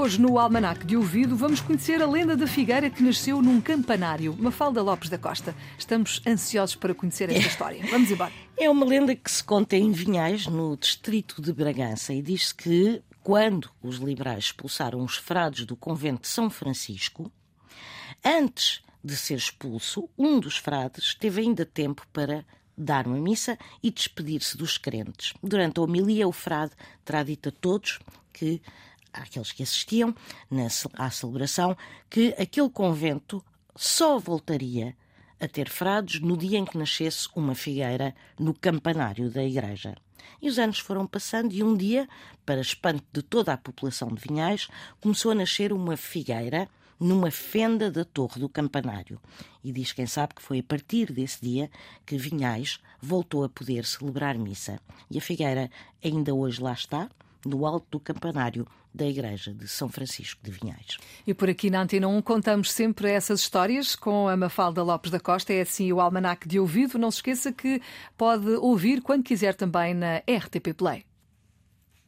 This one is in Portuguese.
Hoje, no Almanac de Ouvido, vamos conhecer a lenda da figueira que nasceu num campanário. Mafalda Lopes da Costa. Estamos ansiosos para conhecer esta história. Vamos embora. É uma lenda que se conta em Vinhais, no distrito de Bragança, e diz-se que, quando os liberais expulsaram os frades do convento de São Francisco, antes de ser expulso, um dos frades teve ainda tempo para dar uma missa e despedir-se dos crentes. Durante a homilia, o frade terá dito a todos que àqueles que assistiam na, à celebração que aquele convento só voltaria a ter frades no dia em que nascesse uma figueira no campanário da igreja. E os anos foram passando e um dia, para espanto de toda a população de Vinhais, começou a nascer uma figueira numa fenda da torre do campanário. E diz quem sabe que foi a partir desse dia que Vinhais voltou a poder celebrar missa. E a figueira ainda hoje lá está, no alto do campanário da Igreja de São Francisco de Vinhais. E por aqui na Antena 1 contamos sempre essas histórias com a Mafalda Lopes da Costa. É assim o Almanac de Ouvido. Não se esqueça que pode ouvir quando quiser também na RTP Play.